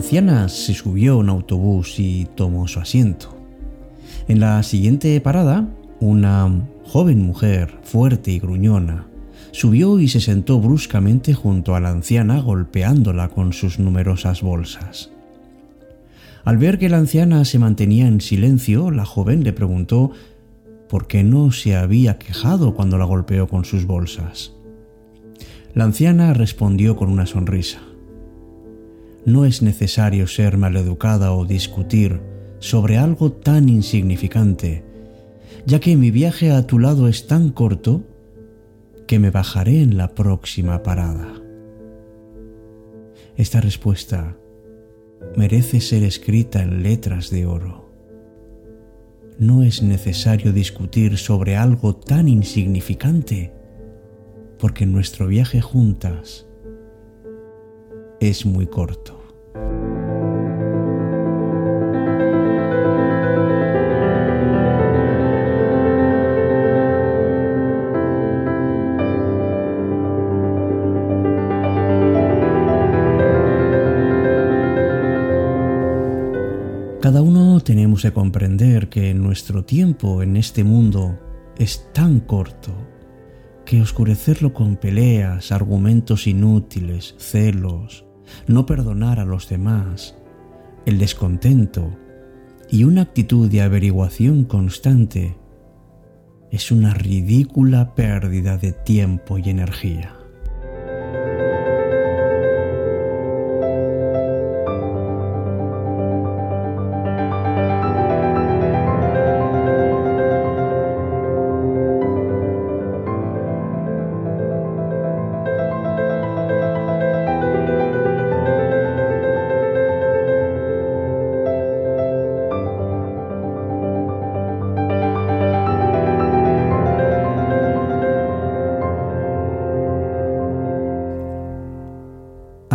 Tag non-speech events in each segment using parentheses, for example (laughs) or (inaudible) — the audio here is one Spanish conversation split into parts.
anciana se subió a un autobús y tomó su asiento. En la siguiente parada, una joven mujer, fuerte y gruñona, subió y se sentó bruscamente junto a la anciana golpeándola con sus numerosas bolsas. Al ver que la anciana se mantenía en silencio, la joven le preguntó por qué no se había quejado cuando la golpeó con sus bolsas. La anciana respondió con una sonrisa. No es necesario ser maleducada o discutir sobre algo tan insignificante, ya que mi viaje a tu lado es tan corto que me bajaré en la próxima parada. Esta respuesta merece ser escrita en letras de oro. No es necesario discutir sobre algo tan insignificante, porque nuestro viaje juntas es muy corto. Nuestro tiempo en este mundo es tan corto que oscurecerlo con peleas, argumentos inútiles, celos, no perdonar a los demás, el descontento y una actitud de averiguación constante es una ridícula pérdida de tiempo y energía.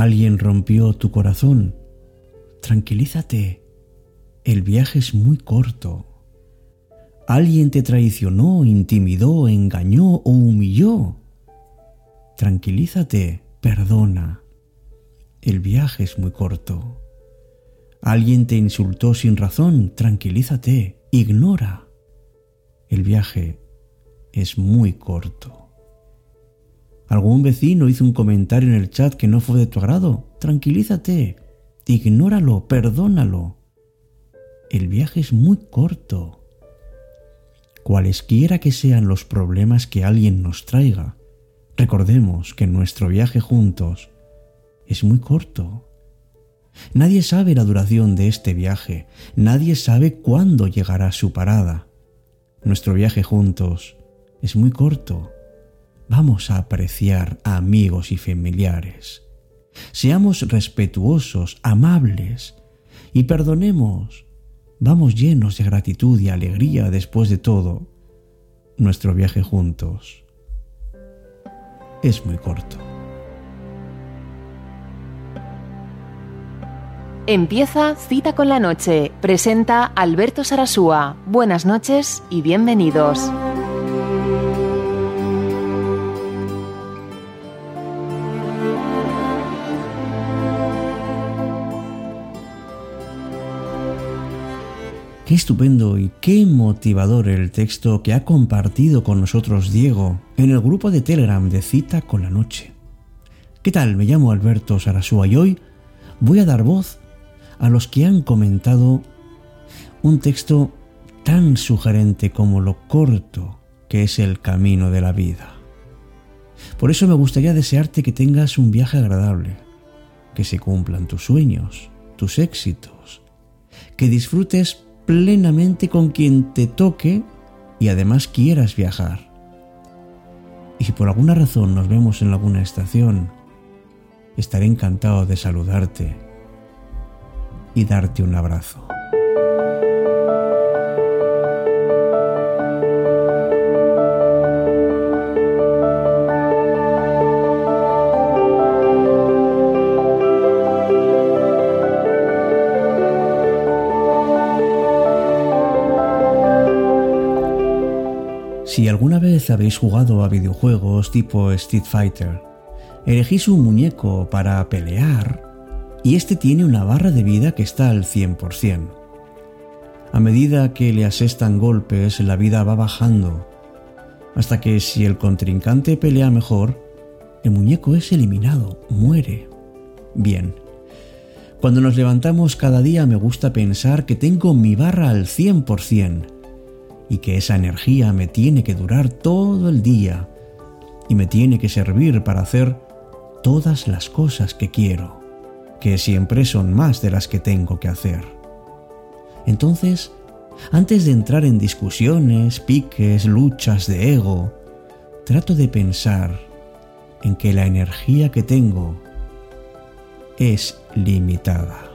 Alguien rompió tu corazón. Tranquilízate. El viaje es muy corto. Alguien te traicionó, intimidó, engañó o humilló. Tranquilízate, perdona. El viaje es muy corto. Alguien te insultó sin razón, tranquilízate, ignora. El viaje es muy corto. Algún vecino hizo un comentario en el chat que no fue de tu agrado. Tranquilízate, ignóralo, perdónalo. El viaje es muy corto. Cualesquiera que sean los problemas que alguien nos traiga, recordemos que nuestro viaje juntos es muy corto. Nadie sabe la duración de este viaje, nadie sabe cuándo llegará su parada. Nuestro viaje juntos es muy corto Vamos a apreciar a amigos y familiares. Seamos respetuosos, amables y perdonemos. Vamos llenos de gratitud y alegría después de todo. Nuestro viaje juntos es muy corto. Empieza Cita con la Noche. Presenta Alberto Sarasúa. Buenas noches y bienvenidos. Qué estupendo y qué motivador el texto que ha compartido con nosotros Diego en el grupo de Telegram de Cita con la Noche. ¿Qué tal? Me llamo Alberto Sarasúa y hoy voy a dar voz a los que han comentado un texto tan sugerente como lo corto que es el camino de la vida. Por eso me gustaría desearte que tengas un viaje agradable, que se cumplan tus sueños, tus éxitos, que disfrutes plenamente con quien te toque y además quieras viajar. Y si por alguna razón nos vemos en alguna estación, estaré encantado de saludarte y darte un abrazo. Vez habéis jugado a videojuegos tipo Street Fighter, elegís un muñeco para pelear y este tiene una barra de vida que está al 100%. A medida que le asestan golpes, la vida va bajando, hasta que si el contrincante pelea mejor, el muñeco es eliminado, muere. Bien. Cuando nos levantamos cada día me gusta pensar que tengo mi barra al 100% y que esa energía me tiene que durar todo el día y me tiene que servir para hacer todas las cosas que quiero, que siempre son más de las que tengo que hacer. Entonces, antes de entrar en discusiones, piques, luchas de ego, trato de pensar en que la energía que tengo es limitada.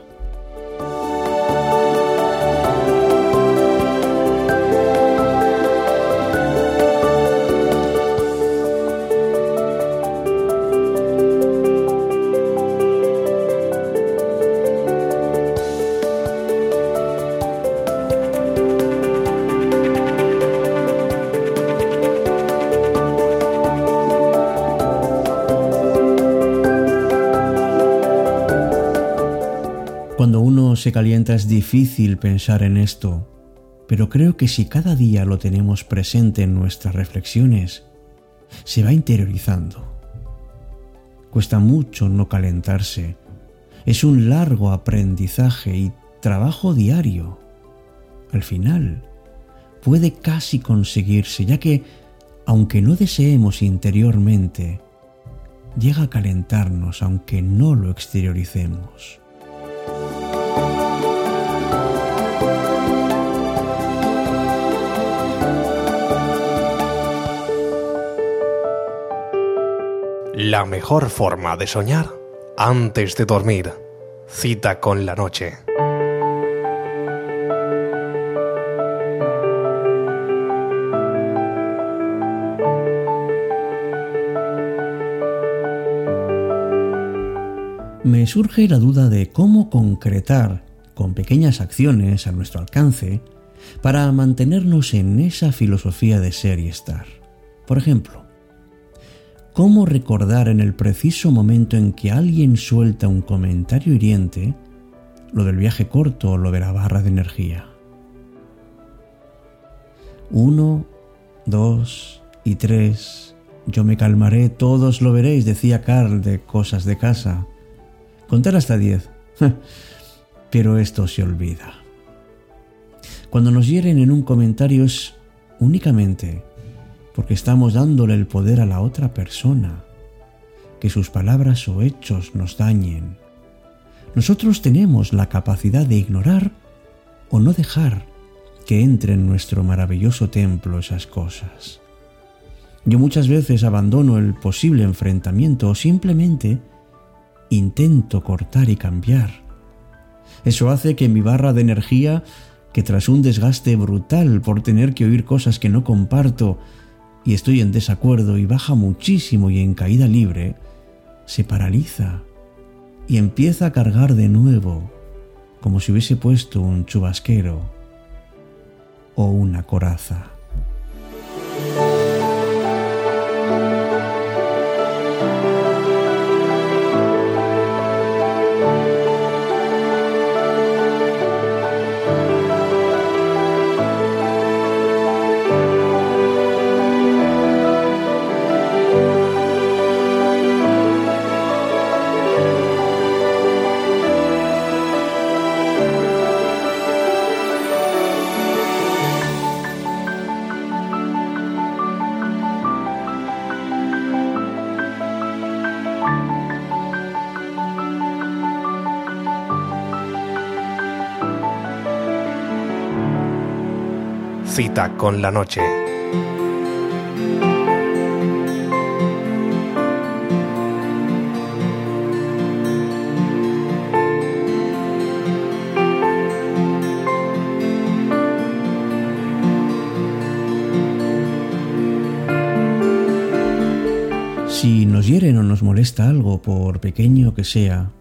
Se calienta es difícil pensar en esto, pero creo que si cada día lo tenemos presente en nuestras reflexiones, se va interiorizando. Cuesta mucho no calentarse. Es un largo aprendizaje y trabajo diario. Al final, puede casi conseguirse, ya que, aunque no deseemos interiormente, llega a calentarnos aunque no lo exterioricemos. La mejor forma de soñar antes de dormir. Cita con la noche. Surge la duda de cómo concretar con pequeñas acciones a nuestro alcance para mantenernos en esa filosofía de ser y estar. Por ejemplo, ¿Cómo recordar en el preciso momento en que alguien suelta un comentario hiriente lo del viaje corto o lo de la barra de energía? Uno, dos y tres. Yo me calmaré, todos lo veréis, decía Carl de Cosas de Casa. Contar hasta diez. (laughs) Pero esto se olvida. Cuando nos hieren en un comentario es únicamente porque estamos dándole el poder a la otra persona, que sus palabras o hechos nos dañen. Nosotros tenemos la capacidad de ignorar o no dejar que entre en nuestro maravilloso templo esas cosas. Yo muchas veces abandono el posible enfrentamiento o simplemente intento cortar y cambiar. Eso hace que mi barra de energía, que tras un desgaste brutal por tener que oír cosas que no comparto, y estoy en desacuerdo y baja muchísimo y en caída libre, se paraliza y empieza a cargar de nuevo, como si hubiese puesto un chubasquero o una coraza. Cita con la noche. Si nos hieren o nos molesta algo, por pequeño que sea,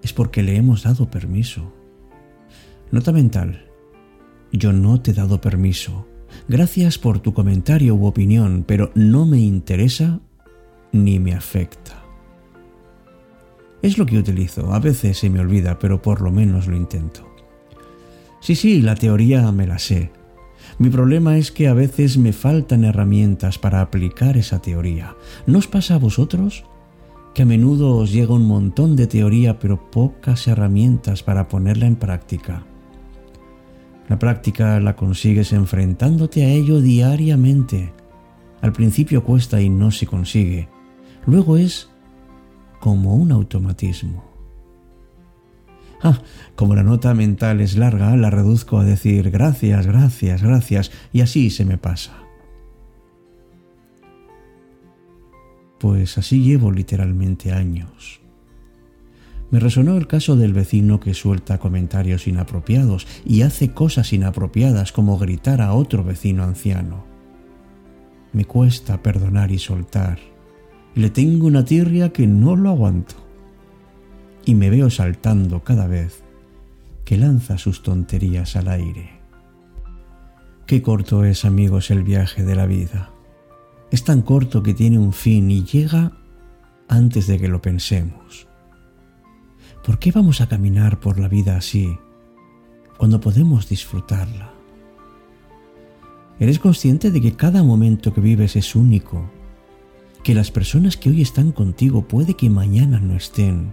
es porque le hemos dado permiso. Nota mental. Yo no te he dado permiso. Gracias por tu comentario u opinión, pero no me interesa ni me afecta. Es lo que utilizo. A veces se me olvida, pero por lo menos lo intento. Sí, sí, la teoría me la sé. Mi problema es que a veces me faltan herramientas para aplicar esa teoría. ¿No os pasa a vosotros? Que a menudo os llega un montón de teoría pero pocas herramientas para ponerla en práctica. La práctica la consigues enfrentándote a ello diariamente. Al principio cuesta y no se consigue. Luego es como un automatismo. Ah, como la nota mental es larga, la reduzco a decir gracias, gracias, gracias, y así se me pasa. Pues así llevo literalmente años. Me resonó el caso del vecino que suelta comentarios inapropiados y hace cosas inapropiadas como gritar a otro vecino anciano. Me cuesta perdonar y soltar. Le tengo una tirria que no lo aguanto y me veo saltando cada vez que lanza sus tonterías al aire. Qué corto es, amigos, el viaje de la vida. Es tan corto que tiene un fin y llega antes de que lo pensemos. ¿Por qué vamos a caminar por la vida así cuando podemos disfrutarla? ¿Eres consciente de que cada momento que vives es único? Que las personas que hoy están contigo puede que mañana no estén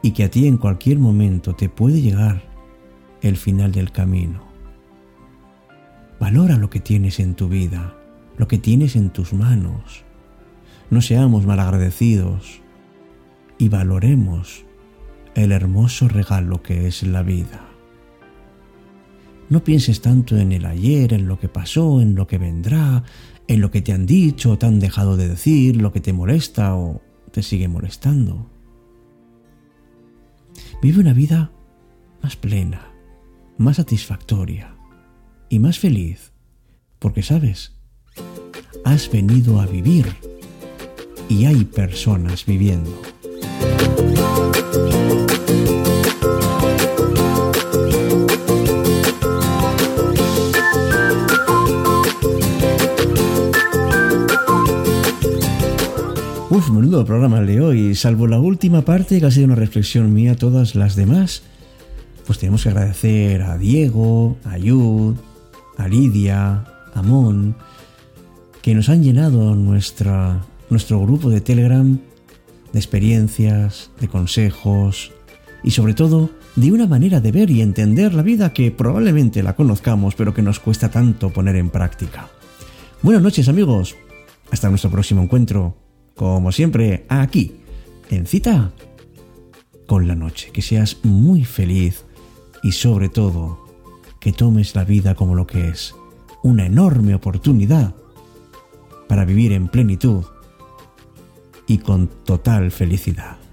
y que a ti en cualquier momento te puede llegar el final del camino. Valora lo que tienes en tu vida, lo que tienes en tus manos. No seamos malagradecidos y valoremos el hermoso regalo que es la vida. No pienses tanto en el ayer, en lo que pasó, en lo que vendrá, en lo que te han dicho o te han dejado de decir, lo que te molesta o te sigue molestando. Vive una vida más plena, más satisfactoria y más feliz, porque sabes, has venido a vivir y hay personas viviendo. Uf, menudo programa de hoy. Salvo la última parte, que ha sido una reflexión mía, todas las demás, pues tenemos que agradecer a Diego, a Yud, a Lidia, a Mon, que nos han llenado nuestra, nuestro grupo de Telegram de experiencias, de consejos y sobre todo de una manera de ver y entender la vida que probablemente la conozcamos pero que nos cuesta tanto poner en práctica. Buenas noches amigos, hasta nuestro próximo encuentro como siempre, aquí, en cita con la noche. Que seas muy feliz y sobre todo que tomes la vida como lo que es, una enorme oportunidad para vivir en plenitud y con total felicidad.